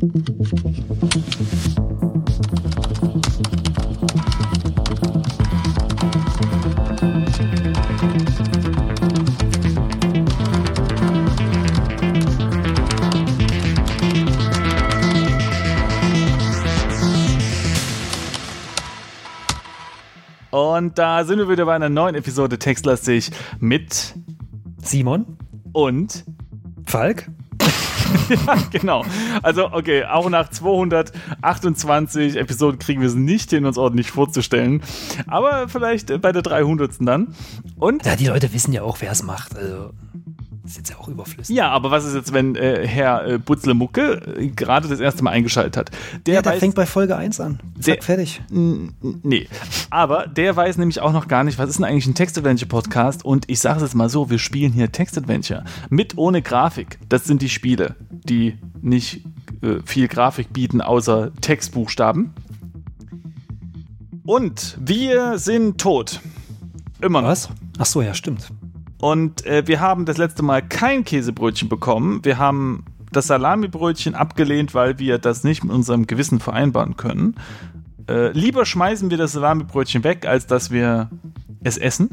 Und da sind wir wieder bei einer neuen Episode Textlastig mit Simon und Falk. ja, genau. Also, okay, auch nach 228 Episoden kriegen wir es nicht hin, uns ordentlich vorzustellen. Aber vielleicht bei der 300. dann. Und. Ja, die Leute wissen ja auch, wer es macht. Also. Das ist jetzt ja auch überflüssig. Ja, aber was ist jetzt, wenn äh, Herr äh, Butzlemucke äh, gerade das erste Mal eingeschaltet hat? Der, ja, der weiß, fängt bei Folge 1 an. Zack, der, fertig. Nee. Aber der weiß nämlich auch noch gar nicht, was ist denn eigentlich ein Text-Adventure-Podcast? Und ich sage es jetzt mal so, wir spielen hier Text-Adventure. Mit ohne Grafik. Das sind die Spiele, die nicht äh, viel Grafik bieten, außer Textbuchstaben. Und wir sind tot. Immer noch. Was? Ach so, ja, stimmt. Und äh, wir haben das letzte Mal kein Käsebrötchen bekommen. Wir haben das Salamibrötchen abgelehnt, weil wir das nicht mit unserem Gewissen vereinbaren können. Äh, lieber schmeißen wir das Salamibrötchen weg, als dass wir es essen.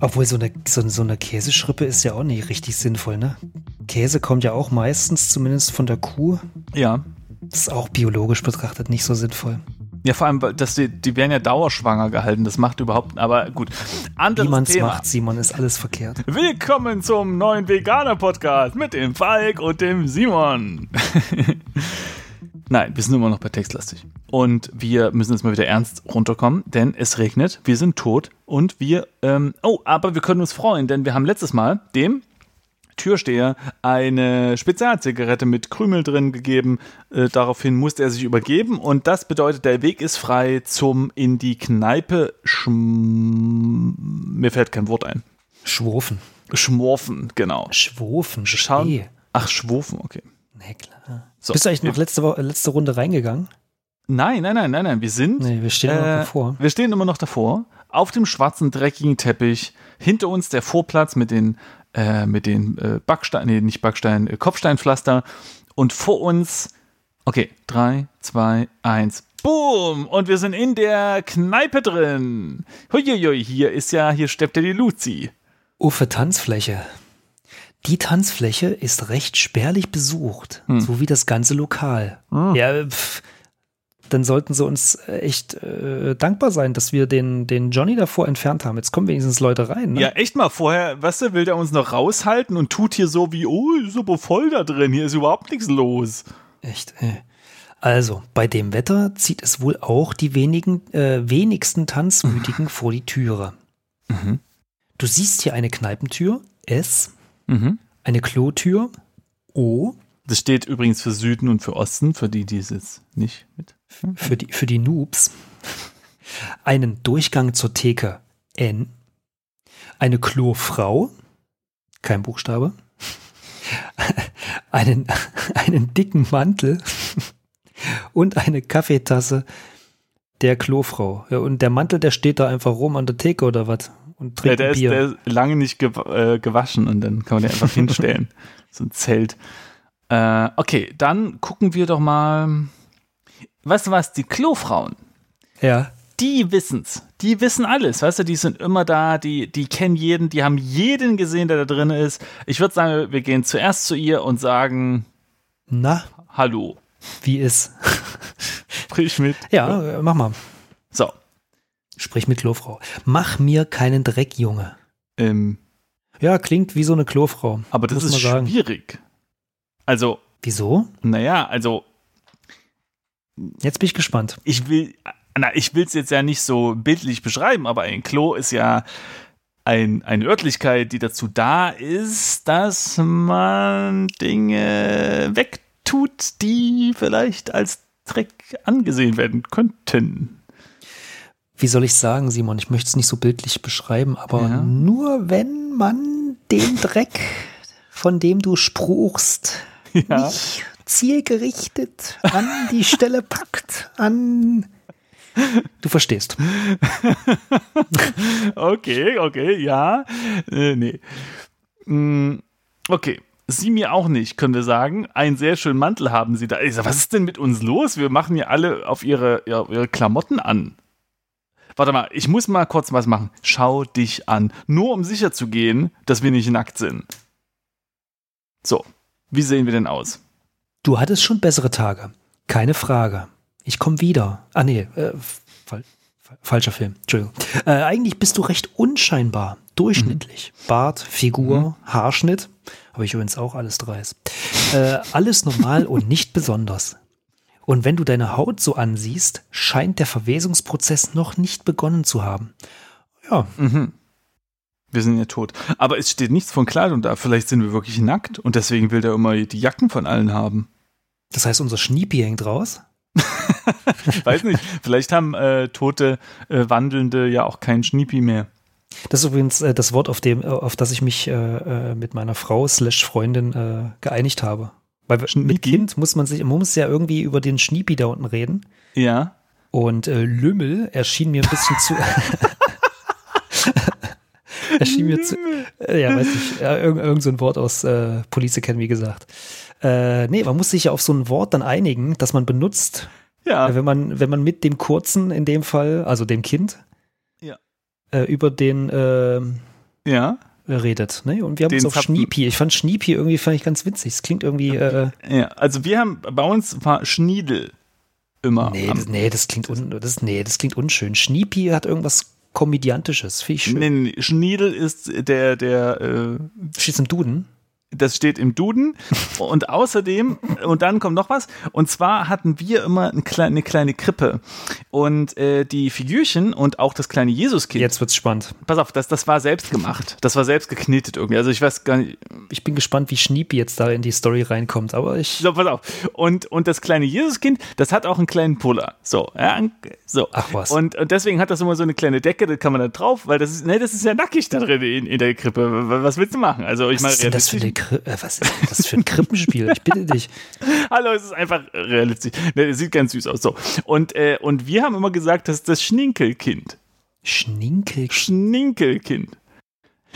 Obwohl so eine, so, so eine Käseschrippe ist ja auch nicht richtig sinnvoll, ne? Käse kommt ja auch meistens zumindest von der Kuh. Ja. Das ist auch biologisch betrachtet nicht so sinnvoll. Ja, vor allem, dass die, die werden ja dauerschwanger gehalten. Das macht überhaupt, aber gut. Anderes Wie man es macht, Simon, ist alles verkehrt. Willkommen zum neuen Veganer-Podcast mit dem Falk und dem Simon. Nein, wir sind immer noch bei Textlastig. Und wir müssen jetzt mal wieder ernst runterkommen, denn es regnet, wir sind tot und wir, ähm, oh, aber wir können uns freuen, denn wir haben letztes Mal dem Türsteher eine Spezialzigarette mit Krümel drin gegeben. Äh, daraufhin musste er sich übergeben und das bedeutet, der Weg ist frei zum in die Kneipe schm Mir fällt kein Wort ein. Schwurfen. Schmorfen, genau. Schwurfen, Schauen. Ach, Schwurfen, okay. Na klar. So. Bist du eigentlich noch letzte, letzte Runde reingegangen? Nein, nein, nein, nein, nein. Wir sind. Nee, wir stehen äh, noch davor. Wir stehen immer noch davor. Auf dem schwarzen, dreckigen Teppich. Hinter uns der Vorplatz mit den äh, mit den äh, Backstein, nee, nicht Backstein, äh, Kopfsteinpflaster. Und vor uns, okay, drei, zwei, eins, boom! Und wir sind in der Kneipe drin. Huiuiui, hier ist ja, hier steppt ja die Luzi. Uffe Tanzfläche. Die Tanzfläche ist recht spärlich besucht, hm. so wie das ganze Lokal. Hm. Ja, pff, dann sollten sie uns äh, echt äh, dankbar sein, dass wir den, den Johnny davor entfernt haben. Jetzt kommen wenigstens Leute rein. Ne? Ja, echt mal. Vorher, weißt du, will der uns noch raushalten und tut hier so wie, oh, ist aber voll da drin. Hier ist überhaupt nichts los. Echt, ey. Also, bei dem Wetter zieht es wohl auch die wenigen, äh, wenigsten Tanzmütigen vor die Türe. Mhm. Du siehst hier eine Kneipentür, S, mhm. eine Klotür, O. Das steht übrigens für Süden und für Osten, für die, die es nicht mit für die, für die Noobs einen Durchgang zur Theke N, eine Klofrau, kein Buchstabe, einen, einen dicken Mantel und eine Kaffeetasse der Klofrau. Ja, und der Mantel, der steht da einfach rum an der Theke oder was? Und trinkt ja, der, Bier. Ist, der ist lange nicht ge äh, gewaschen und dann kann man den einfach hinstellen. so ein Zelt. Äh, okay, dann gucken wir doch mal weißt du was, die Klofrauen, ja. die wissen's. Die wissen alles, weißt du, die sind immer da, die, die kennen jeden, die haben jeden gesehen, der da drin ist. Ich würde sagen, wir gehen zuerst zu ihr und sagen, na, hallo. Wie ist? Sprich mit. Ja, mach mal. So. Sprich mit Klofrau. Mach mir keinen Dreck, Junge. Ähm. Ja, klingt wie so eine Klofrau. Aber das ist schwierig. Also. Wieso? Naja, also Jetzt bin ich gespannt. Ich will, na, ich will es jetzt ja nicht so bildlich beschreiben, aber ein Klo ist ja ein, eine Örtlichkeit, die dazu da ist, dass man Dinge wegtut, die vielleicht als Dreck angesehen werden könnten. Wie soll ich sagen, Simon? Ich möchte es nicht so bildlich beschreiben, aber ja. nur wenn man den Dreck, von dem du spruchst, ja. nicht zielgerichtet an die Stelle packt, an. Du verstehst. okay, okay, ja. Äh, nee. Mm, okay. Sie mir auch nicht, können wir sagen. Einen sehr schönen Mantel haben Sie da. Ich sag, was ist denn mit uns los? Wir machen ja alle auf ihre, ihre Klamotten an. Warte mal, ich muss mal kurz was machen. Schau dich an. Nur um sicher zu gehen, dass wir nicht nackt sind. So, wie sehen wir denn aus? Du hattest schon bessere Tage. Keine Frage. Ich komme wieder. Ah, nee, äh, fal falscher Film. Entschuldigung. Äh, eigentlich bist du recht unscheinbar. Durchschnittlich. Mhm. Bart, Figur, mhm. Haarschnitt. Habe ich übrigens auch alles dreist. Äh, alles normal und nicht besonders. Und wenn du deine Haut so ansiehst, scheint der Verwesungsprozess noch nicht begonnen zu haben. Ja. Mhm. Wir sind ja tot. Aber es steht nichts von Kleidung da. Vielleicht sind wir wirklich nackt und deswegen will der immer die Jacken von allen haben. Das heißt, unser Schniepi hängt raus? Weiß nicht. Vielleicht haben äh, tote äh, Wandelnde ja auch keinen Schniepi mehr. Das ist übrigens äh, das Wort, auf, dem, äh, auf das ich mich äh, äh, mit meiner Frau slash Freundin geeinigt habe. Weil Schniepi? mit Kind muss man sich, man muss ja irgendwie über den Schniepi da unten reden. Ja. Und Lümmel erschien mir ein bisschen zu. erschien mir zu. Äh, ja, weiß ich. Ja, irgend, irgend so ein Wort aus äh, Police Academy gesagt. Äh, nee, man muss sich ja auf so ein Wort dann einigen, das man benutzt. Ja. Wenn man, wenn man mit dem Kurzen in dem Fall, also dem Kind, äh, über den äh, ja. redet. Ne? Und wir haben den uns auf Schniepi. Ich fand Schniepi irgendwie fand ich ganz witzig. Es klingt irgendwie. Äh, ja, also wir haben bei uns war Schniedel immer. Nee, das, nee, das klingt un, das, nee, das klingt unschön. Schniepi hat irgendwas komödiantisches. Finde ich schön. Nee, nee, Schniedel ist der der. Äh, Steht im Duden? Das steht im Duden. Und außerdem, und dann kommt noch was, und zwar hatten wir immer eine kleine, eine kleine Krippe. Und äh, die Figürchen und auch das kleine Jesuskind. Jetzt wird's spannend. Pass auf, das, das war selbst gemacht. Das war selbst geknetet irgendwie. Also ich weiß gar nicht. Ich bin gespannt, wie Schniepi jetzt da in die Story reinkommt, aber ich. So, pass auf. Und, und das kleine Jesuskind, das hat auch einen kleinen Puller. So, ja, so. Ach was. Und, und deswegen hat das immer so eine kleine Decke, da kann man da drauf, weil das ist, ne, das ist ja nackig da drin in, in der Krippe. Was willst du machen? Also ich meine, Kri äh, was ist das für ein Krippenspiel? Ich bitte dich. Hallo, es ist einfach realistisch. Ne, es sieht ganz süß aus. So. Und, äh, und wir haben immer gesagt, das ist das Schninkelkind. Schninkelkind? Schninkelkind.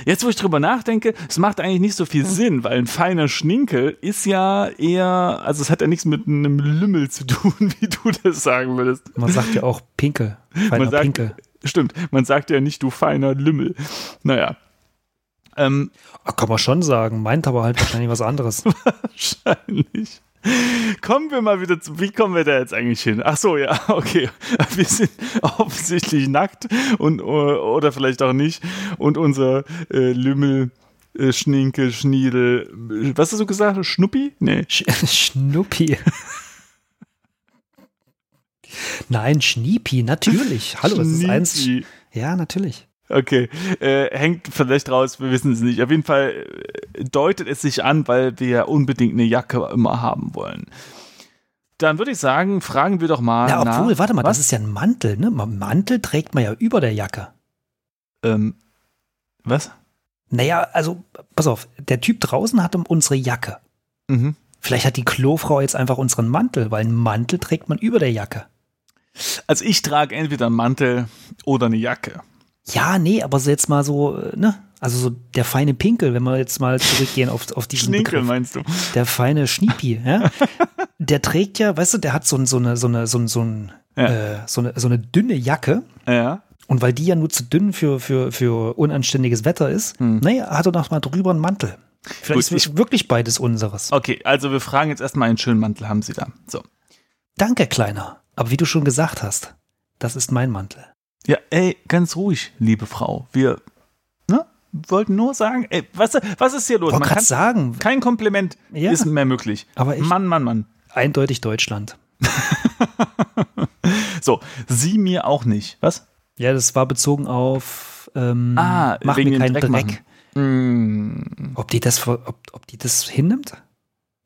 Jetzt, wo ich drüber nachdenke, es macht eigentlich nicht so viel Sinn, weil ein feiner Schninkel ist ja eher, also es hat ja nichts mit einem Lümmel zu tun, wie du das sagen würdest. Man sagt ja auch Pinkel. Feiner man sagt, Pinkel. Stimmt, man sagt ja nicht, du feiner Lümmel. Naja, ähm, Kann man schon sagen, meint aber halt wahrscheinlich was anderes. wahrscheinlich. Kommen wir mal wieder zu, wie kommen wir da jetzt eigentlich hin? Ach so, ja, okay. Wir sind offensichtlich nackt und oder vielleicht auch nicht. Und unser äh, Lümmel, äh, Schninke, Schniedel, was hast du gesagt? Schnuppi? Nee. Sch Schnuppi. Nein, Schniepi, natürlich. Hallo, es ist eins. Ja, natürlich. Okay, äh, hängt vielleicht raus, wir wissen es nicht. Auf jeden Fall äh, deutet es sich an, weil wir ja unbedingt eine Jacke immer haben wollen. Dann würde ich sagen, fragen wir doch mal. Ja, obwohl, nach, warte mal, was? das ist ja ein Mantel, ne? Mantel trägt man ja über der Jacke. Ähm, was? Naja, also, pass auf, der Typ draußen hat unsere Jacke. Mhm. Vielleicht hat die Klofrau jetzt einfach unseren Mantel, weil einen Mantel trägt man über der Jacke. Also ich trage entweder einen Mantel oder eine Jacke. Ja, nee, aber so jetzt mal so, ne? Also so der feine Pinkel, wenn wir jetzt mal zurückgehen auf, auf diesen Schninkel, Begriff. meinst du? Der feine Schniepi, ja? der trägt ja, weißt du, der hat so, so eine, so eine, so, ein, so, ein, ja. äh, so, eine, so eine dünne Jacke. Ja. Und weil die ja nur zu dünn für, für, für unanständiges Wetter ist, hm. naja, hat er noch mal drüber einen Mantel. Vielleicht Gut, ist wirklich beides unseres. Okay, also wir fragen jetzt erstmal, einen schönen Mantel haben Sie da. So. Danke, Kleiner. Aber wie du schon gesagt hast, das ist mein Mantel. Ja, ey, ganz ruhig, liebe Frau. Wir ne, wollten nur sagen, ey, was, was ist hier los? Wollte gerade sagen. Kein Kompliment ja, ist mehr möglich. Aber ich, Mann, Mann, Mann. Eindeutig Deutschland. so, sie mir auch nicht. Was? Ja, das war bezogen auf ähm, ah, mach mir keinen Dreck. Dreck. Mm. Ob die das, ob, ob die das hinnimmt,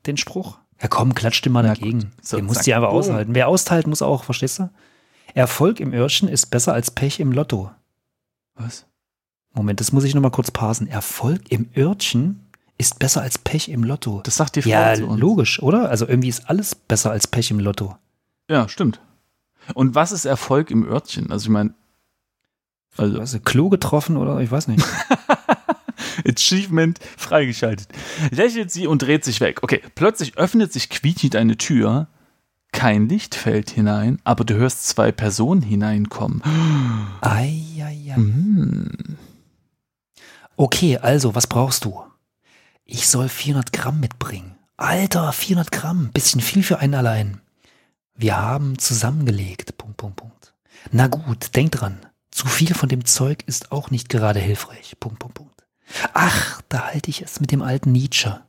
den Spruch? Ja, komm, klatscht dir mal dagegen. So, Den muss die einfach oh. aushalten. Wer austeilt, muss auch, verstehst du? Erfolg im Irrchen ist besser als Pech im Lotto. Was? Moment, das muss ich nochmal kurz parsen. Erfolg im Irrchen ist besser als Pech im Lotto. Das sagt die Frau Ja, logisch, oder? Also irgendwie ist alles besser als Pech im Lotto. Ja, stimmt. Und was ist Erfolg im Örtchen? Also ich meine, also. Weißt du, Klo getroffen oder ich weiß nicht. Achievement freigeschaltet. Lächelt sie und dreht sich weg. Okay, plötzlich öffnet sich quietschend eine Tür. Kein Licht fällt hinein, aber du hörst zwei Personen hineinkommen. Ei, ei, ei. Mm. Okay, also, was brauchst du? Ich soll 400 Gramm mitbringen. Alter, 400 Gramm, bisschen viel für einen allein. Wir haben zusammengelegt. Punkt, Punkt, Punkt. Na gut, denk dran. Zu viel von dem Zeug ist auch nicht gerade hilfreich. Punkt, Punkt, Punkt. Ach, da halte ich es mit dem alten Nietzsche.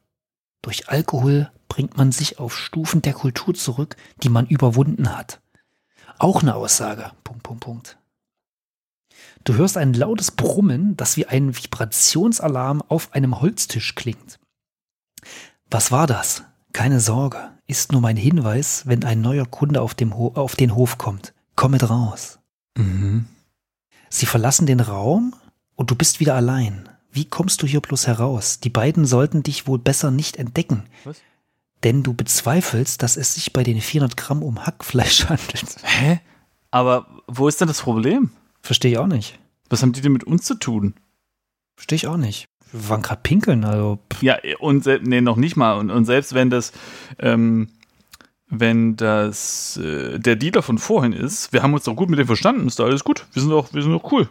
Durch Alkohol bringt man sich auf Stufen der Kultur zurück, die man überwunden hat. Auch eine Aussage. Punkt, Punkt, Punkt. Du hörst ein lautes Brummen, das wie ein Vibrationsalarm auf einem Holztisch klingt. Was war das? Keine Sorge, ist nur mein Hinweis, wenn ein neuer Kunde auf, auf den Hof kommt. Komm mit raus. Mhm. Sie verlassen den Raum und du bist wieder allein. Wie kommst du hier bloß heraus? Die beiden sollten dich wohl besser nicht entdecken. Was? Denn du bezweifelst, dass es sich bei den 400 Gramm um Hackfleisch handelt. Hä? Aber wo ist denn das Problem? Verstehe ich auch nicht. Was haben die denn mit uns zu tun? Verstehe ich auch nicht. Wir waren gerade pinkeln, also. Pff. Ja, und nee, noch nicht mal. Und, und selbst wenn das, ähm, wenn das äh, der Dealer von vorhin ist, wir haben uns doch gut mit dem verstanden, ist da alles gut. Wir sind doch, wir sind doch cool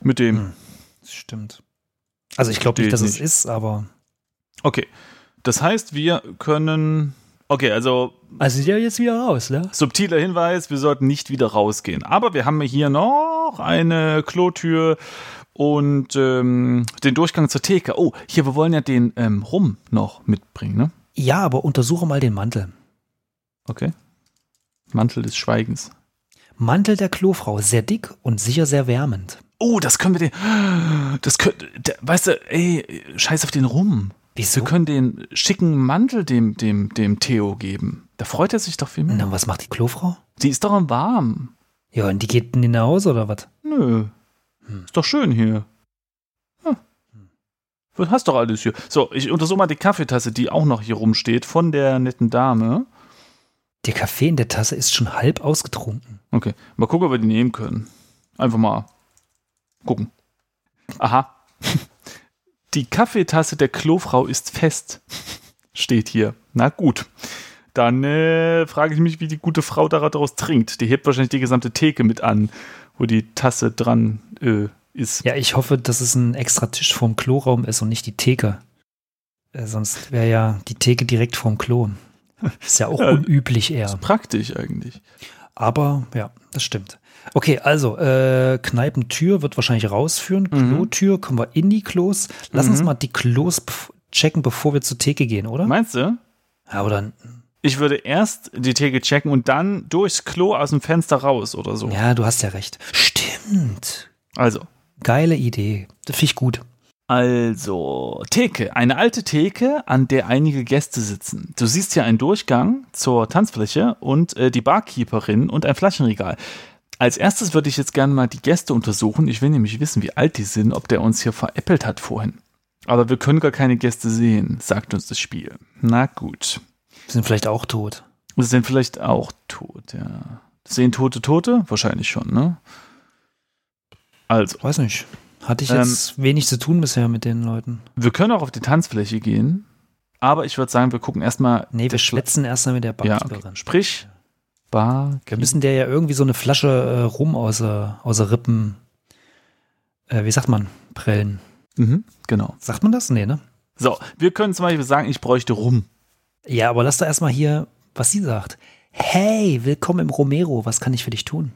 mit dem. Hm, das stimmt. Also ich glaube nicht, dass nicht. es ist, aber. Okay. Das heißt, wir können. Okay, also. Also ja jetzt wieder raus, ne? Subtiler Hinweis, wir sollten nicht wieder rausgehen. Aber wir haben hier noch eine Klotür und ähm, den Durchgang zur Theke. Oh, hier, wir wollen ja den ähm, Rum noch mitbringen, ne? Ja, aber untersuche mal den Mantel. Okay. Mantel des Schweigens. Mantel der Klofrau, sehr dick und sicher sehr wärmend. Oh, das können wir den. Das können, weißt du, ey, scheiß auf den Rum. Wieso? Wir können den schicken Mantel dem, dem, dem Theo geben. Da freut er sich doch viel mehr. Na, was macht die Klofrau? Die ist doch warm. Ja, und die geht in nach Hause oder was? Nö. Hm. Ist doch schön hier. Hm. Du hast doch alles hier. So, ich untersuche mal die Kaffeetasse, die auch noch hier rumsteht, von der netten Dame. Der Kaffee in der Tasse ist schon halb ausgetrunken. Okay, mal gucken, ob wir die nehmen können. Einfach mal gucken. Aha. Die Kaffeetasse der Klofrau ist fest. Steht hier. Na gut. Dann äh, frage ich mich, wie die gute Frau daraus trinkt. Die hebt wahrscheinlich die gesamte Theke mit an, wo die Tasse dran äh, ist. Ja, ich hoffe, dass es ein extra Tisch vorm Kloraum ist und nicht die Theke. Äh, sonst wäre ja die Theke direkt vorm Klo. Ist ja auch ja, unüblich eher. Ist praktisch eigentlich. Aber ja, das stimmt. Okay, also äh, Kneipentür wird wahrscheinlich rausführen. Mhm. Klotür kommen wir in die Klos. Lass mhm. uns mal die Klos checken, bevor wir zur Theke gehen, oder? Meinst du? Ja, oder? Ich würde erst die Theke checken und dann durchs Klo aus dem Fenster raus oder so. Ja, du hast ja recht. Stimmt. Also. Geile Idee. Finde ich gut. Also, Theke. Eine alte Theke, an der einige Gäste sitzen. Du siehst hier einen Durchgang zur Tanzfläche und äh, die Barkeeperin und ein Flaschenregal. Als erstes würde ich jetzt gerne mal die Gäste untersuchen. Ich will nämlich wissen, wie alt die sind, ob der uns hier veräppelt hat vorhin. Aber wir können gar keine Gäste sehen, sagt uns das Spiel. Na gut. Sind vielleicht auch tot. Sie sind vielleicht auch tot, ja. Sehen Tote Tote? Wahrscheinlich schon, ne? Also. Weiß nicht. Hatte ich jetzt ähm, wenig zu tun bisher mit den Leuten. Wir können auch auf die Tanzfläche gehen, aber ich würde sagen, wir gucken erstmal. Nee, wir schwätzen erstmal mit der Barkeeperin. Ja, okay. Sprich, Bar. Wir müssen der ja irgendwie so eine Flasche äh, rum aus, aus der Rippen, äh, wie sagt man, prellen. Mhm, genau. Sagt man das? Nee, ne? So, wir können zum Beispiel sagen, ich bräuchte rum. Ja, aber lass doch erstmal hier, was sie sagt. Hey, willkommen im Romero, was kann ich für dich tun?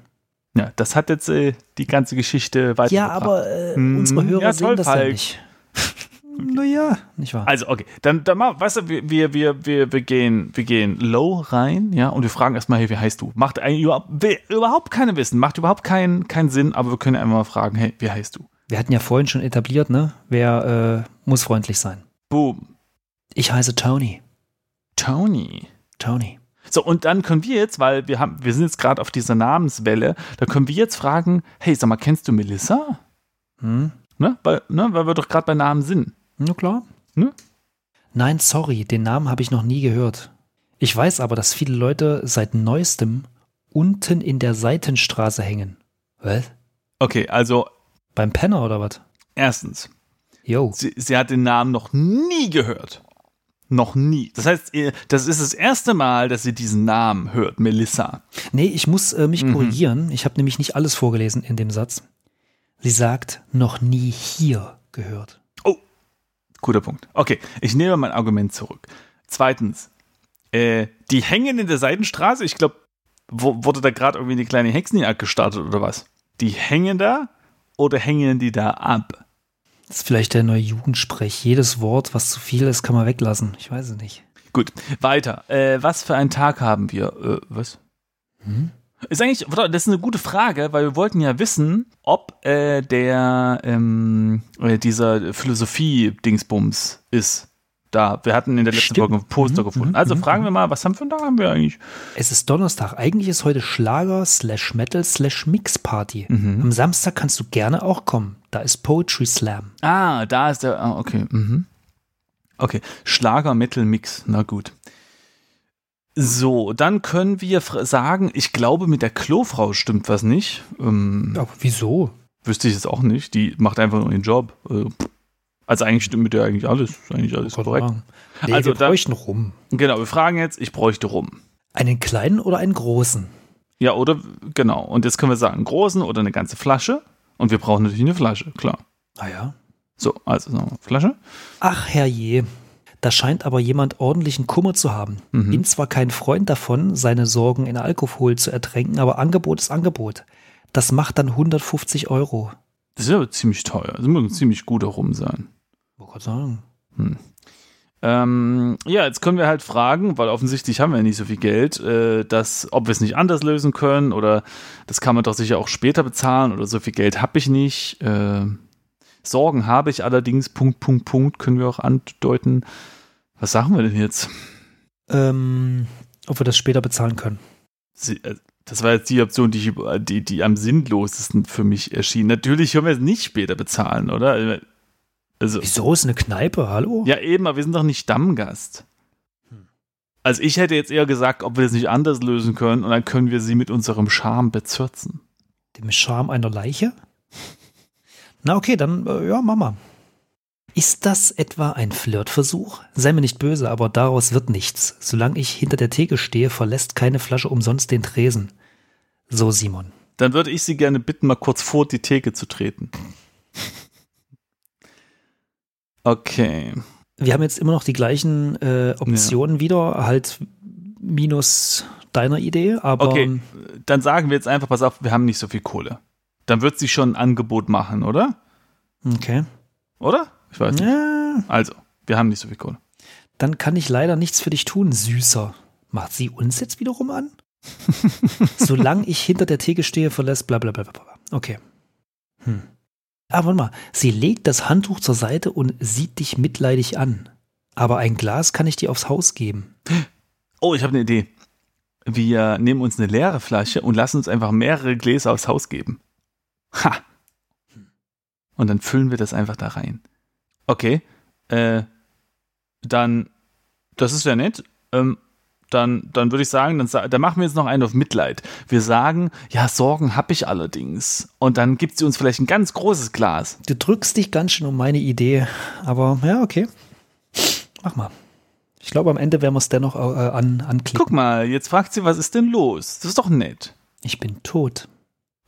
Ja, das hat jetzt äh, die ganze Geschichte weiter. Ja, aber äh, unsere Hörer ja, toll, sehen das Falk. ja nicht. Okay. Naja, nicht wahr. Also, okay, dann, dann mal, weißt du, wir, wir, wir, wir, gehen, wir gehen low rein, ja, und wir fragen erstmal, hey, wie heißt du? Macht eigentlich überhaupt, überhaupt keine Wissen, macht überhaupt keinen, keinen Sinn, aber wir können einfach mal fragen, hey, wie heißt du? Wir hatten ja vorhin schon etabliert, ne? Wer äh, muss freundlich sein? Boom. Ich heiße Tony. Tony. Tony. So, und dann können wir jetzt, weil wir haben, wir sind jetzt gerade auf dieser Namenswelle, da können wir jetzt fragen, hey, sag mal, kennst du Melissa? Hm? Ne? Weil, ne? Weil wir doch gerade bei Namen sind. Na klar. Ne? Nein, sorry, den Namen habe ich noch nie gehört. Ich weiß aber, dass viele Leute seit neuestem unten in der Seitenstraße hängen. Was? Okay, also. Beim Penner oder was? Erstens, Jo. Sie, sie hat den Namen noch nie gehört. Noch nie. Das heißt, ihr- das ist das erste Mal, dass sie diesen Namen hört, Melissa. Nee, ich muss äh, Mhm. mich korrigieren. Ich habe nämlich nicht alles vorgelesen in dem Satz. Sie sagt, noch nie hier gehört. Oh, guter Punkt. Okay, ich nehme mein Argument zurück. Zweitens, äh, die hängen in der Seitenstraße. Ich glaube, wurde da gerade irgendwie eine kleine Hexenjagd gestartet oder was? Die hängen da oder hängen die da ab? Das ist vielleicht der neue Jugendsprech. Jedes Wort, was zu viel ist, kann man weglassen. Ich weiß es nicht. Gut, weiter. Äh, was für einen Tag haben wir? Äh, was? Ist eigentlich, das ist eine gute Frage, weil wir wollten ja wissen, ob äh, der ähm, äh, dieser Philosophie-Dingsbums ist. Da, wir hatten in der letzten Stimmt. Folge ein Poster gefunden. Also fragen wir mal, was haben für einen Tag haben wir eigentlich? Es ist Donnerstag. Eigentlich ist heute Schlager slash Metal slash Mix Party. Am Samstag kannst du gerne auch kommen. Da ist Poetry Slam. Ah, da ist der. Ah, okay. Mhm. Okay. Schlager, Metal, Mix. Na gut. So, dann können wir sagen, ich glaube, mit der Klofrau stimmt was nicht. Ähm, Aber wieso? Wüsste ich jetzt auch nicht. Die macht einfach nur ihren Job. Äh. Also eigentlich stimmt mit der eigentlich alles. Eigentlich alles korrekt. Nee, Also wir da- bräuchten rum. Genau, wir fragen jetzt, ich bräuchte rum. Einen kleinen oder einen großen? Ja, oder genau. Und jetzt können wir sagen, einen großen oder eine ganze Flasche. Und wir brauchen natürlich eine Flasche, klar. Ah ja. So, also wir Flasche. Ach herrje. Da scheint aber jemand ordentlichen Kummer zu haben. Bin zwar kein Freund davon, seine Sorgen in Alkohol zu ertränken, aber Angebot ist Angebot. Das macht dann 150 Euro. Das ist ja ziemlich teuer. Das muss ein ziemlich guter Rum sein. Gerade sagen. Ähm, ja, jetzt können wir halt fragen, weil offensichtlich haben wir ja nicht so viel Geld, äh, dass, ob wir es nicht anders lösen können oder das kann man doch sicher auch später bezahlen oder so viel Geld habe ich nicht. Äh, Sorgen habe ich allerdings, Punkt, Punkt, Punkt, können wir auch andeuten. Was sagen wir denn jetzt? Ähm, ob wir das später bezahlen können. Sie, äh, das war jetzt die Option, die, ich, die, die am sinnlosesten für mich erschien. Natürlich können wir es nicht später bezahlen, oder? Also, Wieso ist eine Kneipe? Hallo? Ja, eben, aber wir sind doch nicht Stammgast. Also ich hätte jetzt eher gesagt, ob wir das nicht anders lösen können und dann können wir sie mit unserem Charme bezürzen. Dem Charme einer Leiche? Na okay, dann äh, ja, Mama. Ist das etwa ein Flirtversuch? Sei mir nicht böse, aber daraus wird nichts. Solange ich hinter der Theke stehe, verlässt keine Flasche umsonst den Tresen. So, Simon. Dann würde ich Sie gerne bitten, mal kurz vor die Theke zu treten. Okay. Wir haben jetzt immer noch die gleichen äh, Optionen wieder, halt minus deiner Idee, aber Okay, dann sagen wir jetzt einfach, pass auf, wir haben nicht so viel Kohle. Dann wird sie schon ein Angebot machen, oder? okay. Oder? Ich weiß nicht. Ja, Also, wir haben nicht so viel Kohle. dann kann ich leider nichts für dich tun, Süßer. Macht sie uns jetzt wiederum an? Solange ich hinter der Theke stehe, verlässt bla bla bla bla. bla. Okay. Hm. Ah, warte mal. Sie legt das Handtuch zur Seite und sieht dich mitleidig an. Aber ein Glas kann ich dir aufs Haus geben. Oh, ich habe eine Idee. Wir nehmen uns eine leere Flasche und lassen uns einfach mehrere Gläser aufs Haus geben. Ha! Und dann füllen wir das einfach da rein. Okay. Äh, dann, das ist ja nett. Ähm, dann, dann würde ich sagen, dann, dann machen wir jetzt noch einen auf Mitleid. Wir sagen, ja, Sorgen habe ich allerdings. Und dann gibt sie uns vielleicht ein ganz großes Glas. Du drückst dich ganz schön um meine Idee. Aber ja, okay. Mach mal. Ich glaube, am Ende werden wir es dennoch äh, an, anklicken. Guck mal, jetzt fragt sie, was ist denn los? Das ist doch nett. Ich bin tot.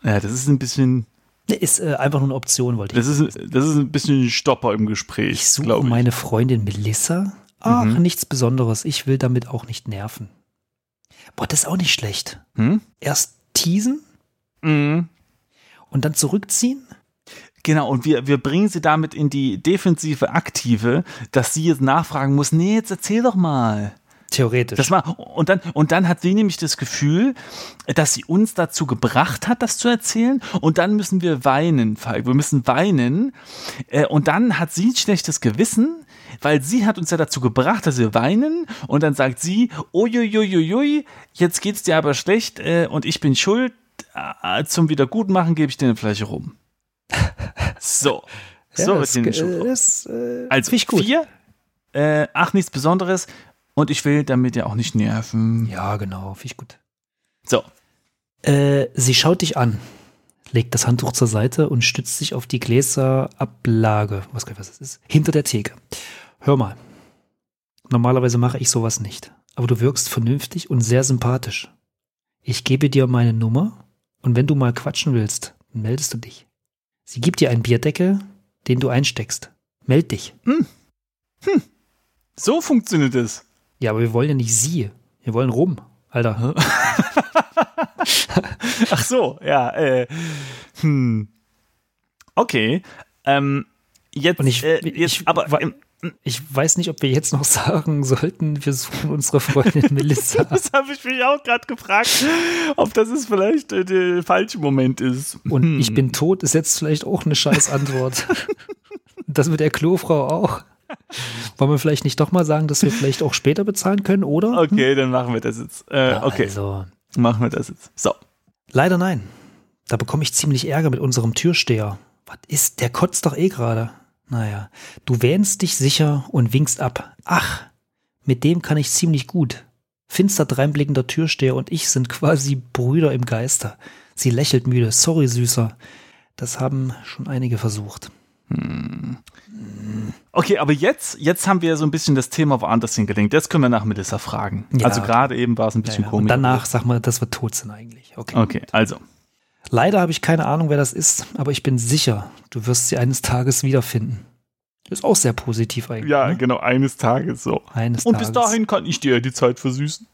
Ja, das ist ein bisschen, Nee, Ist äh, einfach nur eine Option, wollte ich das ist, das ist ein bisschen ein Stopper im Gespräch, Ich suche ich. meine Freundin Melissa. Ach, Mhm. nichts Besonderes. Ich will damit auch nicht nerven. Boah, das ist auch nicht schlecht. Hm? Erst teasen Mhm. und dann zurückziehen? Genau, und wir, wir bringen sie damit in die defensive Aktive, dass sie jetzt nachfragen muss, nee, jetzt erzähl doch mal. Theoretisch. Das war, und, dann, und dann hat sie nämlich das Gefühl, dass sie uns dazu gebracht hat, das zu erzählen. Und dann müssen wir weinen, Falk. Wir müssen weinen. Äh, Und dann hat sie ein schlechtes Gewissen, weil sie hat uns ja dazu gebracht, dass wir weinen. Und dann sagt sie, uiuiuiui, jetzt geht's dir aber schlecht äh, und ich bin schuld. Äh, Zum Wiedergutmachen gebe ich dir eine Flasche rum. So. ja, so das, wird den Schuh das, äh, Also ich gut. vier, äh, ach, nichts Besonderes. Und ich will damit ja auch nicht nerven. Ja, genau, finde ich gut. So. Äh, sie schaut dich an, legt das Handtuch zur Seite und stützt sich auf die Gläserablage, was, was das ist, hinter der Theke. Hör mal. Normalerweise mache ich sowas nicht, aber du wirkst vernünftig und sehr sympathisch. Ich gebe dir meine Nummer und wenn du mal quatschen willst, meldest du dich. Sie gibt dir einen Bierdeckel, den du einsteckst. Meld dich. Hm. Hm. So funktioniert es. Ja, aber wir wollen ja nicht sie. Wir wollen rum, Alter. Ach so, ja. Äh, hm. Okay. Ähm, jetzt, ich, äh, jetzt ich, aber ähm, ich weiß nicht, ob wir jetzt noch sagen sollten, wir suchen unsere Freundin Melissa. das habe ich mich auch gerade gefragt, ob das ist vielleicht äh, der falsche Moment ist. Und hm. ich bin tot ist jetzt vielleicht auch eine scheiß Antwort. das mit der Klofrau auch. Wollen wir vielleicht nicht doch mal sagen, dass wir vielleicht auch später bezahlen können, oder? Okay, dann machen wir das jetzt. Äh, okay. Also. Machen wir das jetzt. So. Leider nein. Da bekomme ich ziemlich Ärger mit unserem Türsteher. Was ist? Der kotzt doch eh gerade. Naja, du wähnst dich sicher und winkst ab. Ach, mit dem kann ich ziemlich gut. Finster dreinblickender Türsteher und ich sind quasi Brüder im Geiste. Sie lächelt müde. Sorry, Süßer. Das haben schon einige versucht. Hm. Okay, aber jetzt, jetzt haben wir so ein bisschen das Thema woanders hingelenkt. Jetzt können wir nach Melissa fragen. Ja. Also gerade eben war es ein bisschen ja, ja. komisch. Und danach sag mal, dass wir tot sind eigentlich. Okay, okay also. Leider habe ich keine Ahnung, wer das ist, aber ich bin sicher, du wirst sie eines Tages wiederfinden. Ist auch sehr positiv eigentlich. Ja, ne? genau, eines Tages so. Eines Und Tages. bis dahin kann ich dir die Zeit versüßen.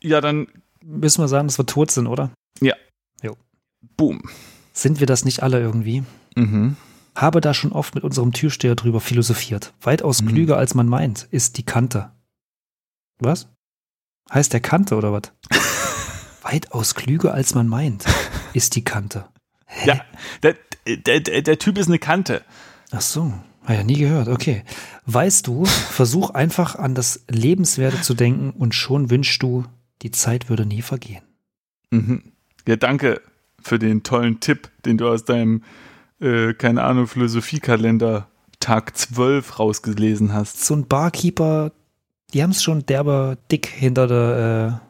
Ja, dann. Müssen wir sagen, dass wir tot sind, oder? Ja. Jo. Boom. Sind wir das nicht alle irgendwie? Mhm. Habe da schon oft mit unserem Türsteher drüber philosophiert. Weitaus mhm. klüger, als man meint, ist die Kante. Was? Heißt der Kante oder was? Weitaus klüger, als man meint, ist die Kante. Hä? Ja, der, der, der, Typ ist eine Kante. Ach so, habe ja nie gehört. Okay. Weißt du, versuch einfach an das Lebenswerte zu denken und schon wünschst du, die Zeit würde nie vergehen. Mhm. Ja, danke für den tollen Tipp, den du aus deinem, äh, keine Ahnung, Philosophiekalender Tag 12 rausgelesen hast. So ein Barkeeper, die haben es schon derber dick hinter der äh,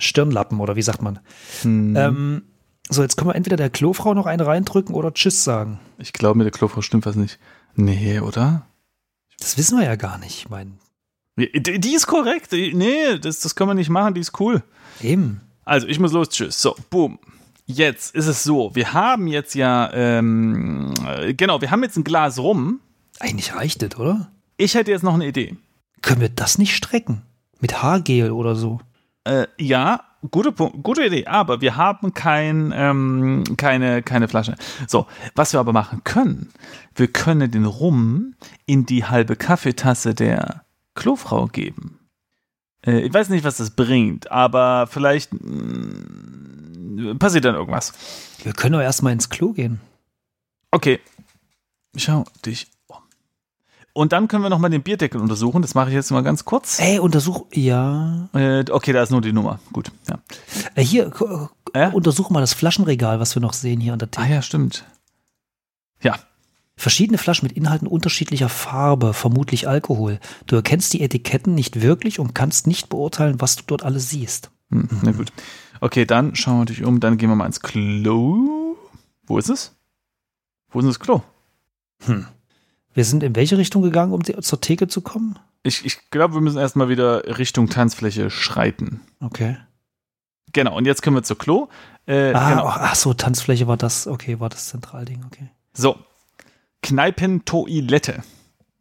Stirnlappen oder wie sagt man. Hm. Ähm, so, jetzt können wir entweder der Klofrau noch einen reindrücken oder Tschüss sagen. Ich glaube, mit der Klofrau stimmt was nicht. Nee, oder? Das wissen wir ja gar nicht. Ich meine. Die, die, ist korrekt. Nee, das, das können wir nicht machen. Die ist cool. Eben. Also, ich muss los. Tschüss. So, boom. Jetzt ist es so. Wir haben jetzt ja, ähm, genau, wir haben jetzt ein Glas rum. Eigentlich reicht das, oder? Ich hätte jetzt noch eine Idee. Können wir das nicht strecken? Mit Haargel oder so? Äh, ja, gute, gute Idee, aber wir haben kein, ähm, keine, keine Flasche. So, was wir aber machen können, wir können den Rum in die halbe Kaffeetasse der Klofrau geben. Äh, ich weiß nicht, was das bringt, aber vielleicht mh, mm, passiert dann irgendwas. Wir können doch erstmal ins Klo gehen. Okay. Schau dich und dann können wir nochmal den Bierdeckel untersuchen. Das mache ich jetzt mal ganz kurz. Ey, untersuch, ja. Äh, okay, da ist nur die Nummer. Gut, ja. Äh, hier, äh? untersuch mal das Flaschenregal, was wir noch sehen hier an der Theke. Ah ja, stimmt. Ja. Verschiedene Flaschen mit Inhalten unterschiedlicher Farbe, vermutlich Alkohol. Du erkennst die Etiketten nicht wirklich und kannst nicht beurteilen, was du dort alles siehst. Hm, mhm. Na gut. Okay, dann schauen wir dich um. Dann gehen wir mal ins Klo. Wo ist es? Wo ist das Klo? Hm. Wir sind in welche Richtung gegangen, um zur Theke zu kommen? Ich, ich glaube, wir müssen erstmal wieder Richtung Tanzfläche schreiten. Okay. Genau, und jetzt können wir zur Klo. Äh, ah, genau. ach so, Tanzfläche war das, okay, war das Zentralding, okay. So, Kneipentoilette.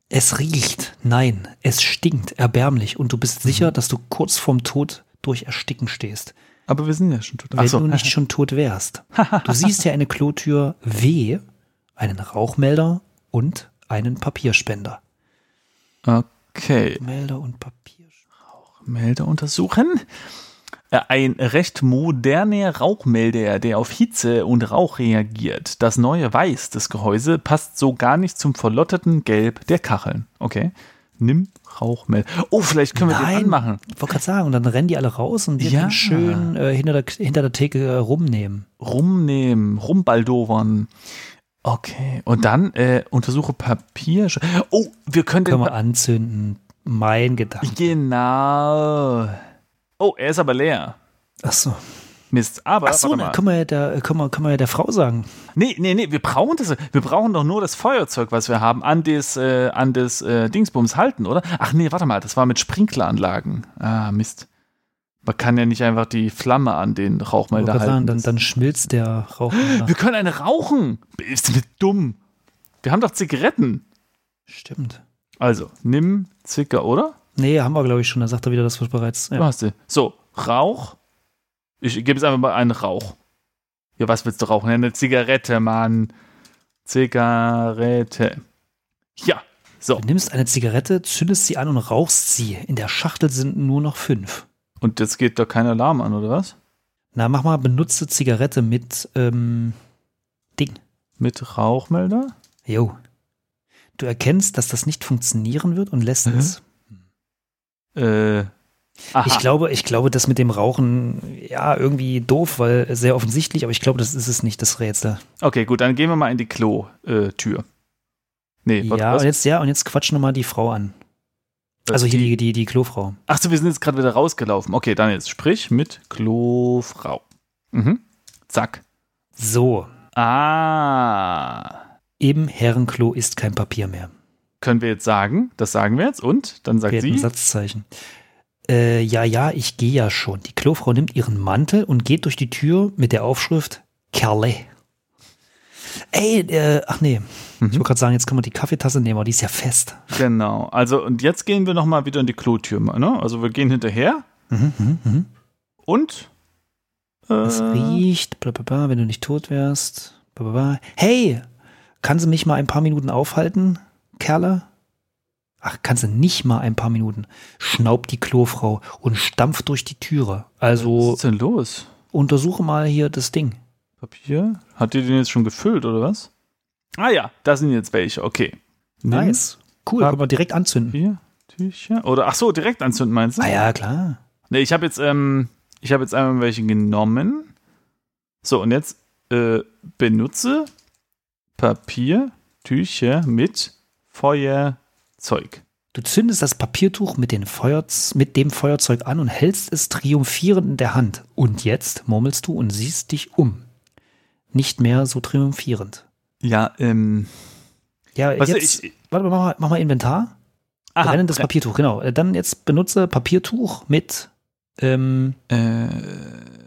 Es riecht, nein, es stinkt erbärmlich und du bist sicher, mhm. dass du kurz vorm Tod durch Ersticken stehst. Aber wir sind ja schon tot. Wenn so. du nicht schon tot wärst. Du siehst ja eine Klotür W, einen Rauchmelder und einen Papierspender. Okay. Melder und Papierspender. Rauchmelder untersuchen. Äh, ein recht moderner Rauchmelder, der auf Hitze und Rauch reagiert. Das neue Weiß des Gehäuse passt so gar nicht zum verlotterten Gelb der Kacheln. Okay. Nimm Rauchmelder. Oh, vielleicht können wir Nein, den anmachen. Ich wollte gerade sagen, und dann rennen die alle raus und wir ja. können schön äh, hinter, der, hinter der Theke äh, rumnehmen. Rumnehmen, rumbaldowern. Okay, und dann äh, untersuche Papier. Oh, wir können Können wir anzünden. Mein Gedanke. Genau. Oh, er ist aber leer. Ach so. Mist. Aber, Ach so, warte mal. können wir, ja der, können, wir, können wir ja der Frau sagen. Nee, nee, nee, wir brauchen das. Wir brauchen doch nur das Feuerzeug, was wir haben, an das, äh, an das äh, Dingsbums halten, oder? Ach nee, warte mal, das war mit Sprinkleranlagen. Ah, Mist. Man kann ja nicht einfach die Flamme an den Rauchmelder halten. sagen, dann, dann schmilzt der Rauch. wir können eine rauchen. Ist mir dumm. Wir haben doch Zigaretten. Stimmt. Also, nimm Zicker, oder? Nee, haben wir, glaube ich, schon. Da sagt er wieder, dass wir bereits. Du Ja. hast sie. So, Rauch. Ich gebe jetzt einfach mal einen Rauch. Ja, was willst du rauchen? Eine Zigarette, Mann. Zigarette. Ja, so. Du nimmst eine Zigarette, zündest sie an und rauchst sie. In der Schachtel sind nur noch fünf. Und jetzt geht da kein Alarm an, oder was? Na, mach mal, benutze Zigarette mit ähm, Ding. Mit Rauchmelder? Jo. Du erkennst, dass das nicht funktionieren wird und lässt Mhm. es. Äh. Aha. Ich glaube, ich glaube, das mit dem Rauchen, ja, irgendwie doof, weil sehr offensichtlich, aber ich glaube, das ist es nicht, das Rätsel. Okay, gut, dann gehen wir mal in die Klo-Tür. Nee, warte, ja, was? und jetzt, ja, und jetzt quatsch nochmal die Frau an. Also hier die, die, die Klofrau. Achso, wir sind jetzt gerade wieder rausgelaufen. Okay, dann jetzt sprich mit Klofrau. Mhm. Zack. So, Ah. im Herrenklo ist kein Papier mehr. Können wir jetzt sagen? Das sagen wir jetzt. Und? Dann sagt Gelten sie. Satzzeichen. Äh, ja, ja, ich gehe ja schon. Die Klofrau nimmt ihren Mantel und geht durch die Tür mit der Aufschrift Kerle. Ey, äh, ach nee. Mhm. Ich wollte gerade sagen, jetzt können wir die Kaffeetasse nehmen, aber die ist ja fest. Genau. Also, und jetzt gehen wir nochmal wieder in die Klotür. Ne? Also, wir gehen hinterher Mhm, mhm, mhm. und. Äh, Es riecht, bla, bla, bla, wenn du nicht tot wärst. Bla, bla. Hey, kann sie mich mal ein paar Minuten aufhalten, Kerle? Ach, kann sie nicht mal ein paar Minuten. Schnaubt die Klofrau und stampft durch die Türe. was Also ist denn los? untersuche mal hier das Ding. Papier? Hat ihr den jetzt schon gefüllt, oder was? Ah ja, da sind jetzt welche. Okay. Nice. Cool, können wir direkt anzünden. Papier, Tücher. Oder, ach so, direkt anzünden, meinst du? Ah ja, klar. Nee, ich habe jetzt, ähm, ich habe jetzt einmal welche genommen. So, und jetzt äh, benutze Papier, Tücher mit Feuerzeug. Du zündest das Papiertuch mit, mit dem Feuerzeug an und hältst es triumphierend in der Hand. Und jetzt murmelst du und siehst dich um. Nicht mehr so triumphierend. Ja, ähm. Ja, jetzt, ich. warte mal, mach mal, mach mal Inventar. Aha, Brennendes bre- Papiertuch, genau. Äh, Dann jetzt benutze Papiertuch mit ähm, äh,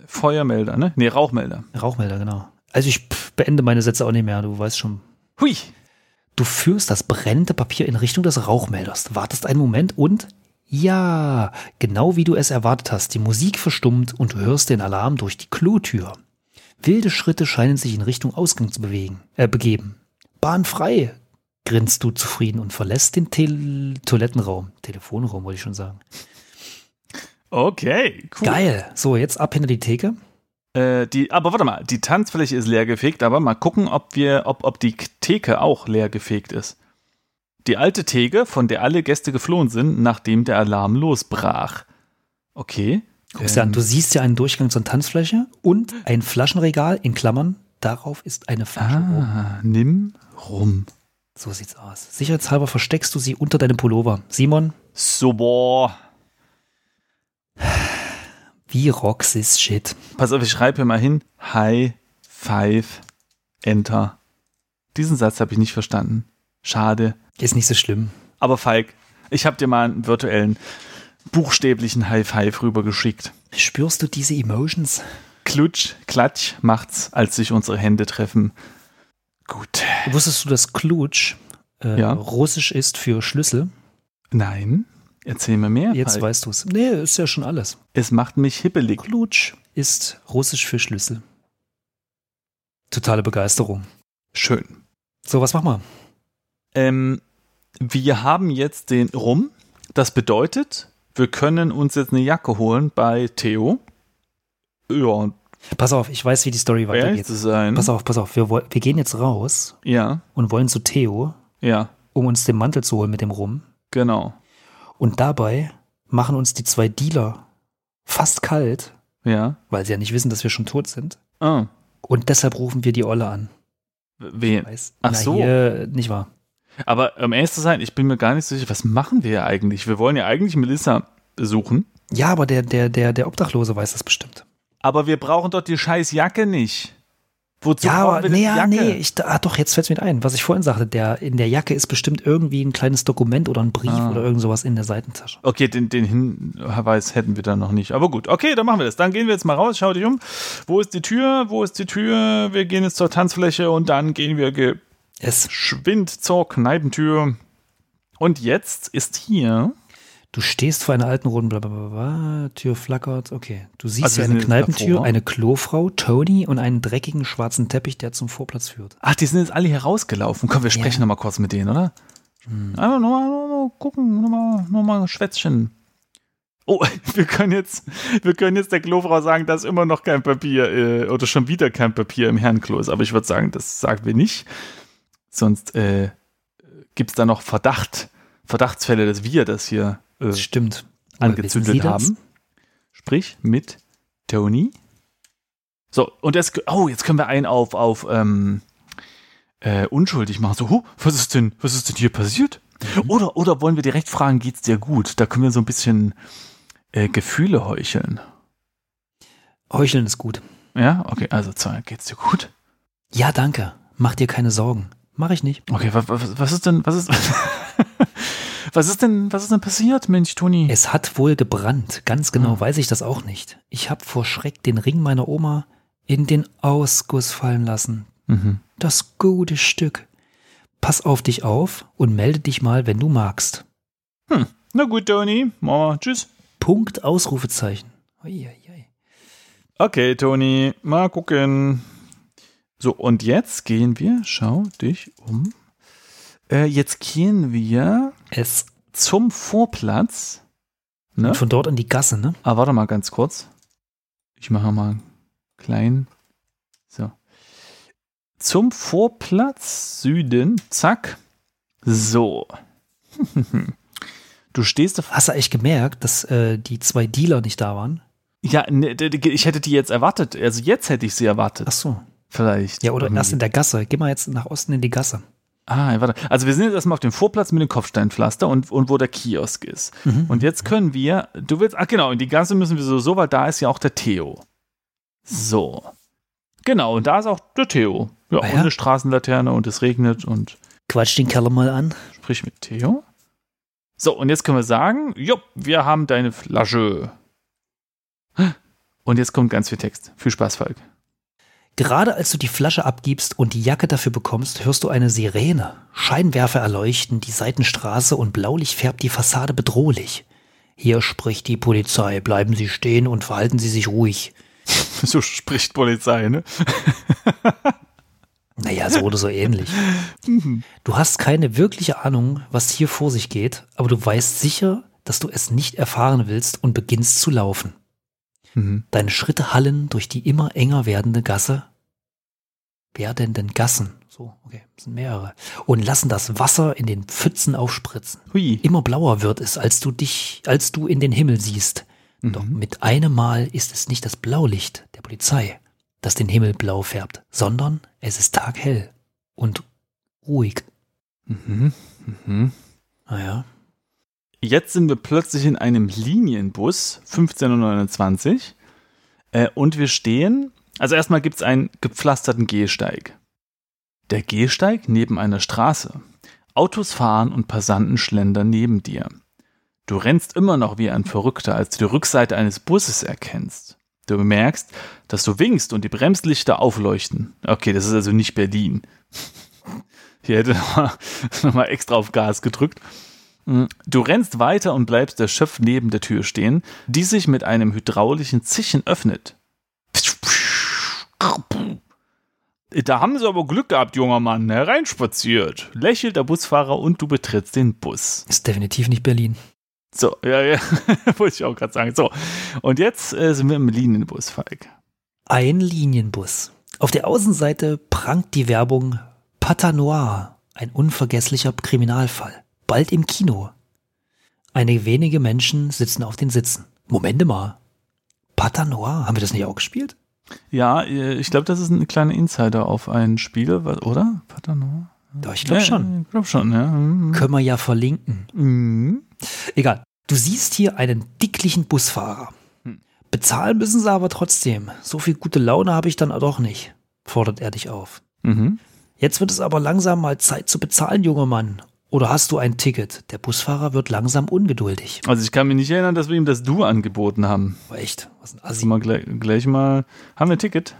Feuermelder, ne? Nee, Rauchmelder. Rauchmelder, genau. Also ich beende meine Sätze auch nicht mehr, du weißt schon. Hui! Du führst das brennende Papier in Richtung des Rauchmelders, wartest einen Moment und ja, genau wie du es erwartet hast, die Musik verstummt und du hörst den Alarm durch die Klotür. Wilde Schritte scheinen sich in Richtung Ausgang zu bewegen, äh, begeben. Bahn frei, grinst du zufrieden und verlässt den Tel Toilettenraum. Telefonraum wollte ich schon sagen. Okay, cool. Geil. So, jetzt ab hinter die Theke. Äh, die, aber warte mal, die Tanzfläche ist leer gefegt, aber mal gucken, ob wir, ob, ob die Theke auch leer gefegt ist. Die alte Theke, von der alle Gäste geflohen sind, nachdem der Alarm losbrach. Okay. Guckst dir an, du siehst ja einen Durchgang zur Tanzfläche und ein Flaschenregal in Klammern. Darauf ist eine Flasche rum. Ah, nimm rum. So sieht's aus. Sicherheitshalber versteckst du sie unter deinem Pullover. Simon, So, boah. wie rocks is shit. Pass auf, ich schreibe hier mal hin. High Five Enter. Diesen Satz habe ich nicht verstanden. Schade. Ist nicht so schlimm. Aber Falk, ich habe dir mal einen virtuellen, buchstäblichen High Five rübergeschickt. Spürst du diese Emotions? Klutsch, Klatsch macht's, als sich unsere Hände treffen. Gut. Wusstest du, dass Klutsch äh, Ja. russisch ist für Schlüssel? Nein, erzähl mir mehr. Jetzt Falk. weißt du's. Nee, ist ja schon alles. Es macht mich hippelig. Klutsch ist russisch für Schlüssel. Totale Begeisterung. Schön. So, was machen wir? Ähm, wir haben jetzt den Rum. Das bedeutet, wir können uns jetzt eine Jacke holen bei Theo. Ja, Pass auf, ich weiß, wie die Story weitergeht. zu sein. Pass auf, pass auf. Wir, wir gehen jetzt raus Ja, und wollen zu Theo, ja, um uns den Mantel zu holen mit dem Rum. genau. Und dabei machen uns die zwei Dealer fast kalt, Ja. weil sie ja nicht wissen, dass wir schon tot sind. Ah, Und deshalb rufen wir die Olle an. wen? Weiß, Ach na, so. Hier, nicht wahr? Aber um ehrlich zu sein, ich bin mir gar nicht sicher, was machen wir eigentlich? Wir wollen ja eigentlich Melissa besuchen. Ja, aber der, der, der, der Obdachlose weiß das bestimmt. Aber wir brauchen doch die scheiß Jacke nicht. Wozu ja, aber, nee, ja, nee, ich, ah, doch, jetzt fällt es mir ein, was ich vorhin sagte, der, in der Jacke ist bestimmt irgendwie ein kleines Dokument oder ein Brief ah. oder irgend sowas in der Seitentasche. Okay, den, den Hinweis hätten wir dann noch nicht. Aber gut, okay, dann machen wir das. Dann gehen wir jetzt mal raus, schau dich um. Wo ist die Tür? Wo ist die Tür? Wir gehen jetzt zur Tanzfläche und dann gehen wir geschwind zur Kneipentür. Und jetzt ist hier Du stehst vor einer alten roten Blablabla, Tür flackert, okay. Du siehst also hier eine Kneipentür, davor. eine Klofrau, Tony und einen dreckigen schwarzen Teppich, der zum Vorplatz führt. Ach, die sind jetzt alle herausgelaufen. Komm, wir sprechen ja. nochmal kurz mit denen, oder? Hm. Einfach nochmal noch mal gucken, nochmal noch mal Schwätzchen. Oh, wir können jetzt, wir können jetzt der Klofrau sagen, dass immer noch kein Papier äh, oder schon wieder kein Papier im Herrenklo ist. Aber ich würde sagen, das sagen wir nicht. Sonst äh, gibt es da noch Verdacht, Verdachtsfälle, dass wir das hier äh, Stimmt. angezündet haben. Sprich mit Tony. So, und jetzt, oh, jetzt können wir einen auf, auf ähm, äh, unschuldig machen. So, huh, was ist denn, was ist denn hier passiert? Mhm. Oder, oder wollen wir direkt fragen, geht's dir gut? Da können wir so ein bisschen äh, Gefühle heucheln. Heucheln ist gut. Ja, okay, also zwei, geht's dir gut? Ja, danke. Mach dir keine Sorgen. Mach ich nicht. Okay, was, was, ist denn, was ist, Was ist denn, was ist denn passiert, Mensch, Toni? Es hat wohl gebrannt. Ganz genau hm. weiß ich das auch nicht. Ich habe vor Schreck den Ring meiner Oma in den Ausguss fallen lassen. Mhm. Das gute Stück. Pass auf dich auf und melde dich mal, wenn du magst. Hm. Na gut, Toni. Mama, tschüss. Punkt, Ausrufezeichen. Uiuiui. Okay, Toni, mal gucken. So, und jetzt gehen wir, schau dich um. Äh, jetzt gehen wir es zum Vorplatz. Ne? Und von dort in die Gasse, ne? Ah, warte mal ganz kurz. Ich mache mal klein. So. Zum Vorplatz Süden. Zack. So. du stehst auf. Hast du eigentlich gemerkt, dass äh, die zwei Dealer nicht da waren? Ja, ne, ich hätte die jetzt erwartet. Also jetzt hätte ich sie erwartet. Ach so. Vielleicht. Ja, oder irgendwie. erst in der Gasse. Geh mal jetzt nach Osten in die Gasse. Ah, warte. Also wir sind jetzt erstmal auf dem Vorplatz mit dem Kopfsteinpflaster und, und wo der Kiosk ist. Mhm. Und jetzt können wir, du willst, ach genau, in die Gasse müssen wir so, so, weil da ist ja auch der Theo. So. Genau, und da ist auch der Theo. Ja, ah, ja? und eine Straßenlaterne und es regnet und. Quatsch den Keller mal an. Sprich mit Theo. So, und jetzt können wir sagen, jo, wir haben deine Flasche. Und jetzt kommt ganz viel Text. Viel Spaß, Falk. Gerade als du die Flasche abgibst und die Jacke dafür bekommst, hörst du eine Sirene. Scheinwerfer erleuchten die Seitenstraße und Blaulicht färbt die Fassade bedrohlich. Hier spricht die Polizei. Bleiben Sie stehen und verhalten Sie sich ruhig. So spricht Polizei, ne? naja, so oder so ähnlich. Mhm. Du hast keine wirkliche Ahnung, was hier vor sich geht, aber du weißt sicher, dass du es nicht erfahren willst und beginnst zu laufen. Mhm. Deine Schritte hallen durch die immer enger werdende Gasse. Werdenden Gassen. So, okay, das sind mehrere. Und lassen das Wasser in den Pfützen aufspritzen. Hui. Immer blauer wird es, als du dich, als du in den Himmel siehst. Mhm. Doch mit einem Mal ist es nicht das Blaulicht der Polizei, das den Himmel blau färbt, sondern es ist taghell und ruhig. Mhm. Mhm. Naja, Jetzt sind wir plötzlich in einem Linienbus, 15.29 Uhr, äh, und wir stehen, also erstmal gibt es einen gepflasterten Gehsteig. Der Gehsteig neben einer Straße. Autos fahren und Passanten schlendern neben dir. Du rennst immer noch wie ein Verrückter, als du die Rückseite eines Busses erkennst. Du bemerkst, dass du winkst und die Bremslichter aufleuchten. Okay, das ist also nicht Berlin. Hier hätte nochmal noch mal extra auf Gas gedrückt. Hm, du rennst weiter und bleibst der Schöpf neben der Tür stehen, die sich mit einem hydraulischen Zischen öffnet. Da haben sie aber Glück gehabt, junger Mann. Hereinspaziert. Lächelt der Busfahrer und du betrittst den Bus. Ist definitiv nicht Berlin. So, ja, ja, wollte ich auch gerade sagen. So, und jetzt äh, sind wir im Linienbus, Falk. Ein Linienbus. Auf der Außenseite prangt die Werbung Pata Noir, ein unvergesslicher Kriminalfall bald im Kino. Einige wenige Menschen sitzen auf den Sitzen. Moment mal. Pata Noir, haben wir das nicht auch gespielt? Ja, äh, ich glaube, das ist ein kleiner Insider auf ein Spiel, oder? Pata Noir? Doch, ich glaube ja, schon. Ich glaube schon, ja. Mhm. Können wir ja verlinken. Mhm. Egal. Du siehst hier einen dicklichen Busfahrer. Hm. Bezahlen müssen sie aber trotzdem. So viel gute Laune habe ich dann doch nicht, fordert er dich auf. Mhm. Jetzt wird es aber langsam mal Zeit zu bezahlen, junger Mann. Oder hast du ein Ticket? Der Busfahrer wird langsam ungeduldig. Also ich kann mich nicht erinnern, dass wir ihm das Du angeboten haben. Oh, echt? Was ein Also Assi. mal gleich, gleich mal. Haben wir ein Ticket?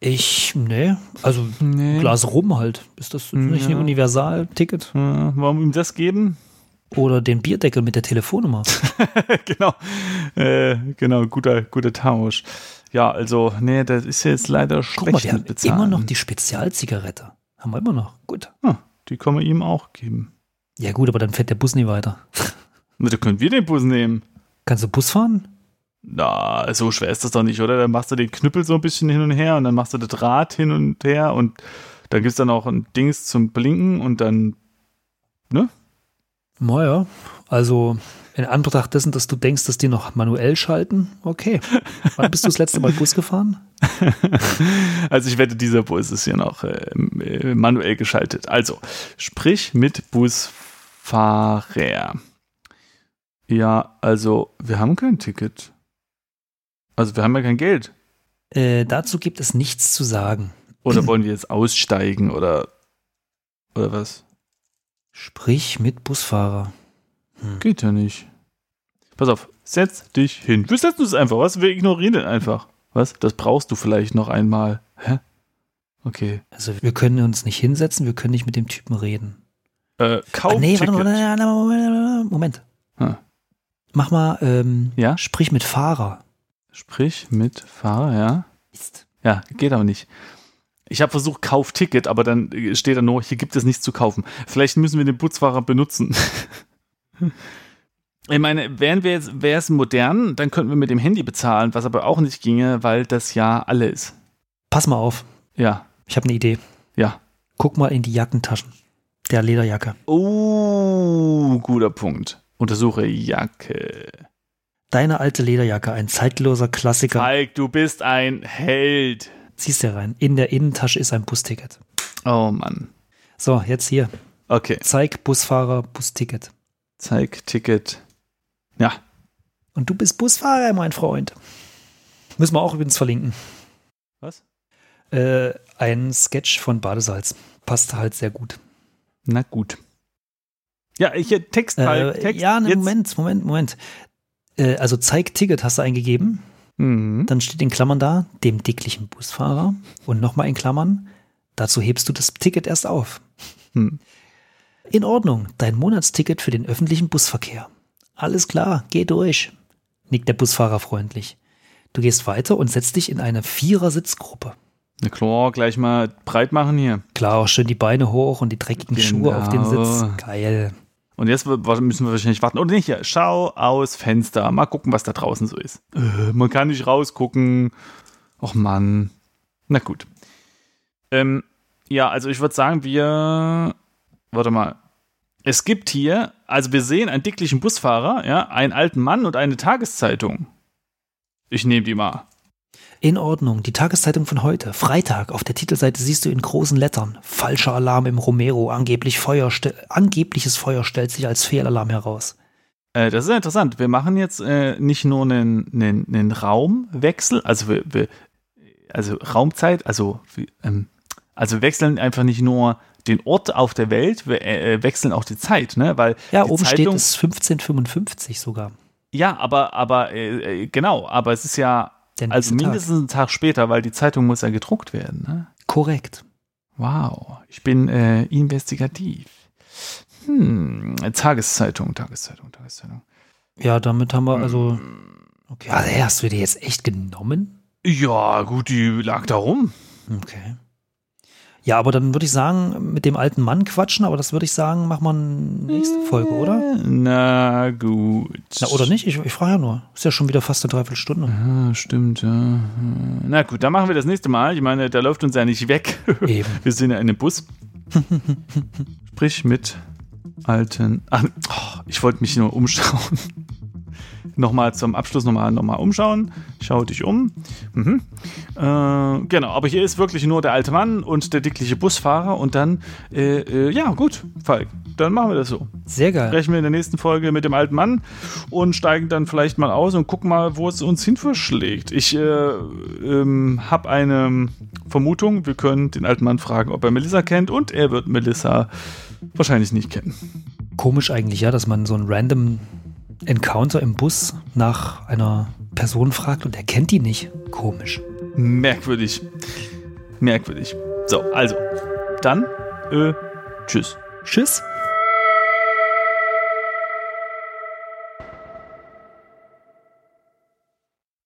Ich, nee, also Nee. Glas rum halt. Ist das nicht ein Ja. Universal-Ticket? Äh, Warum ihm das geben? Oder den Bierdeckel mit der Telefonnummer? genau. Äh, genau, guter, guter Tausch. Ja, also, nee, das ist jetzt leider schlecht Guck mal, wir haben Bezahlen. immer noch die Spezialzigarette. Haben wir immer noch. Gut. Ah, die kann man ihm auch geben. Ja gut, aber dann fährt der Bus nie weiter. Na, Da können wir den Bus nehmen. Kannst du Bus fahren? Na, so schwer ist das doch nicht, oder? Dann machst du den Knüppel so ein bisschen hin und her und dann machst du das Rad hin und her und dann gibt es dann auch ein Dings zum Blinken und dann, ne? Naja, also in Anbetracht dessen, dass du denkst, dass die noch manuell schalten, okay. Wann bist du das letzte Mal Bus gefahren? Also ich wette, dieser Bus ist hier noch äh, äh, manuell geschaltet. Also, sprich mit Busfahrer. Ja, also wir haben kein Ticket. Also wir haben ja kein Geld. Äh, dazu gibt es nichts zu sagen. Oder wollen wir jetzt aussteigen oder oder was? Sprich mit Busfahrer. Geht ja nicht. Pass auf, setz dich hin. Wir setzen uns einfach, was? Wir ignorieren den einfach. Was? Das brauchst du vielleicht noch einmal. Hä? Okay. Also wir können uns nicht hinsetzen, wir können nicht mit dem Typen reden. Äh, kauf Ah, nee, warte warte mal, Moment. Moment. Hm. Mach mal, ähm, Ja? sprich mit Fahrer. Sprich mit Fahrer, ja. Mist. Ja, geht aber nicht. Ich habe versucht, kauf Ticket, aber dann steht da nur, hier gibt es nichts zu kaufen. Vielleicht müssen wir den Busfahrer benutzen. ich meine, wären wir jetzt, wäre es modern, dann könnten wir mit dem Handy bezahlen, was aber auch nicht ginge, weil das ja alle ist. Pass mal auf, Ja, ich habe eine Idee. ja. Guck mal in die Jackentaschen. Der Lederjacke. Oh, guter Punkt. Untersuche Jacke. Deine alte Lederjacke, ein zeitloser Klassiker. Falk, du bist ein Held. Ziehst du rein. In der Innentasche ist ein Busticket. Oh Mann. So, jetzt hier. Okay, Zeig Busfahrer Busticket. Zeig Ticket. Ja, Und du bist Busfahrer, mein Freund. Müssen wir auch übrigens verlinken. was? Äh, ein Sketch von Badesalz. Passt halt sehr gut. Na gut. Ja, ich äh, Text halt. Äh, Text. ja, ne. Moment, Moment, Moment. Äh, also zeig Ticket hast du eingegeben. Mhm. Dann steht in Klammern da, dem dicklichen Busfahrer. Und nochmal in Klammern, dazu hebst du das Ticket erst auf. Hm. In Ordnung, dein Monatsticket für den öffentlichen Busverkehr. Alles klar, geh durch, nickt der Busfahrer freundlich. Du gehst weiter und setzt dich in eine Vierer-Sitzgruppe. Na klar, gleich mal breit machen hier. Klar, auch schön die Beine hoch und die dreckigen Schuhe auf den Genau. Sitz. Geil. Und jetzt müssen wir wahrscheinlich warten. Oder nicht, ja, schau aus Fenster. Mal gucken, was da draußen so ist. Äh, man kann nicht rausgucken. Och Mann. Na gut. Ähm, ja, also ich würde sagen, wir. Warte mal. Es gibt hier, also wir sehen einen dicklichen Busfahrer, ja, einen alten Mann und eine Tageszeitung. Ich nehme die mal. In Ordnung, die Tageszeitung von heute. Freitag. Auf der Titelseite siehst du in großen Lettern. Falscher Alarm im Romero. Angeblich Feuer angebliches Feuer stellt sich als Fehlalarm heraus. Äh, das ist ja interessant. Wir machen jetzt äh, nicht nur einen, einen, einen Raumwechsel, also wir, wir, also Raumzeit, also ähm, also wechseln einfach nicht nur den Ort auf der Welt, wir äh, wechseln auch die Zeit, ne? Weil Ja, die oben steht Zeitung, es 1555 sogar. Ja, aber aber äh, äh, genau, aber es ist ja Der also Tag. mindestens einen Tag später, weil die Zeitung muss ja gedruckt werden. Ne? Korrekt. Wow, ich bin äh, investigativ. Hm, Tageszeitung, Tageszeitung, Tageszeitung. Ja, damit haben wir also. Hm. Okay. Also, hast du die jetzt echt genommen? Ja, gut, die lag da rum. Okay. Ja, aber dann würde ich sagen, mit dem alten Mann quatschen, aber das würde ich sagen, machen wir nächste Folge, oder? Na gut. Na, oder nicht? Ich, ich frage ja nur. Ist ja schon wieder fast eine Dreiviertelstunde. Ja, stimmt, ja. Na gut, dann machen wir das nächste Mal. Ich meine, der läuft uns ja nicht weg. Eben. Wir sind ja in einem Bus. Sprich mit alten. Ach, oh, ich wollte mich nur umschauen. Nochmal zum Abschluss nochmal noch mal umschauen. Schau dich um. Mhm. Äh, genau, aber hier ist wirklich nur der alte Mann und der dickliche Busfahrer und dann, äh, äh, ja, gut, Falk, dann machen wir das so. Sehr geil. Sprechen wir in der nächsten Folge mit dem alten Mann und steigen dann vielleicht mal aus und gucken mal, wo es uns hin verschlägt. Ich äh, ähm, habe eine Vermutung, wir können den alten Mann fragen, ob er Melissa kennt und er wird Melissa wahrscheinlich nicht kennen. Komisch eigentlich, ja, dass man so einen random Encounter im Bus nach einer Person fragt und er kennt die nicht. Komisch. Merkwürdig. Merkwürdig. So, also, dann, äh, tschüss. Tschüss.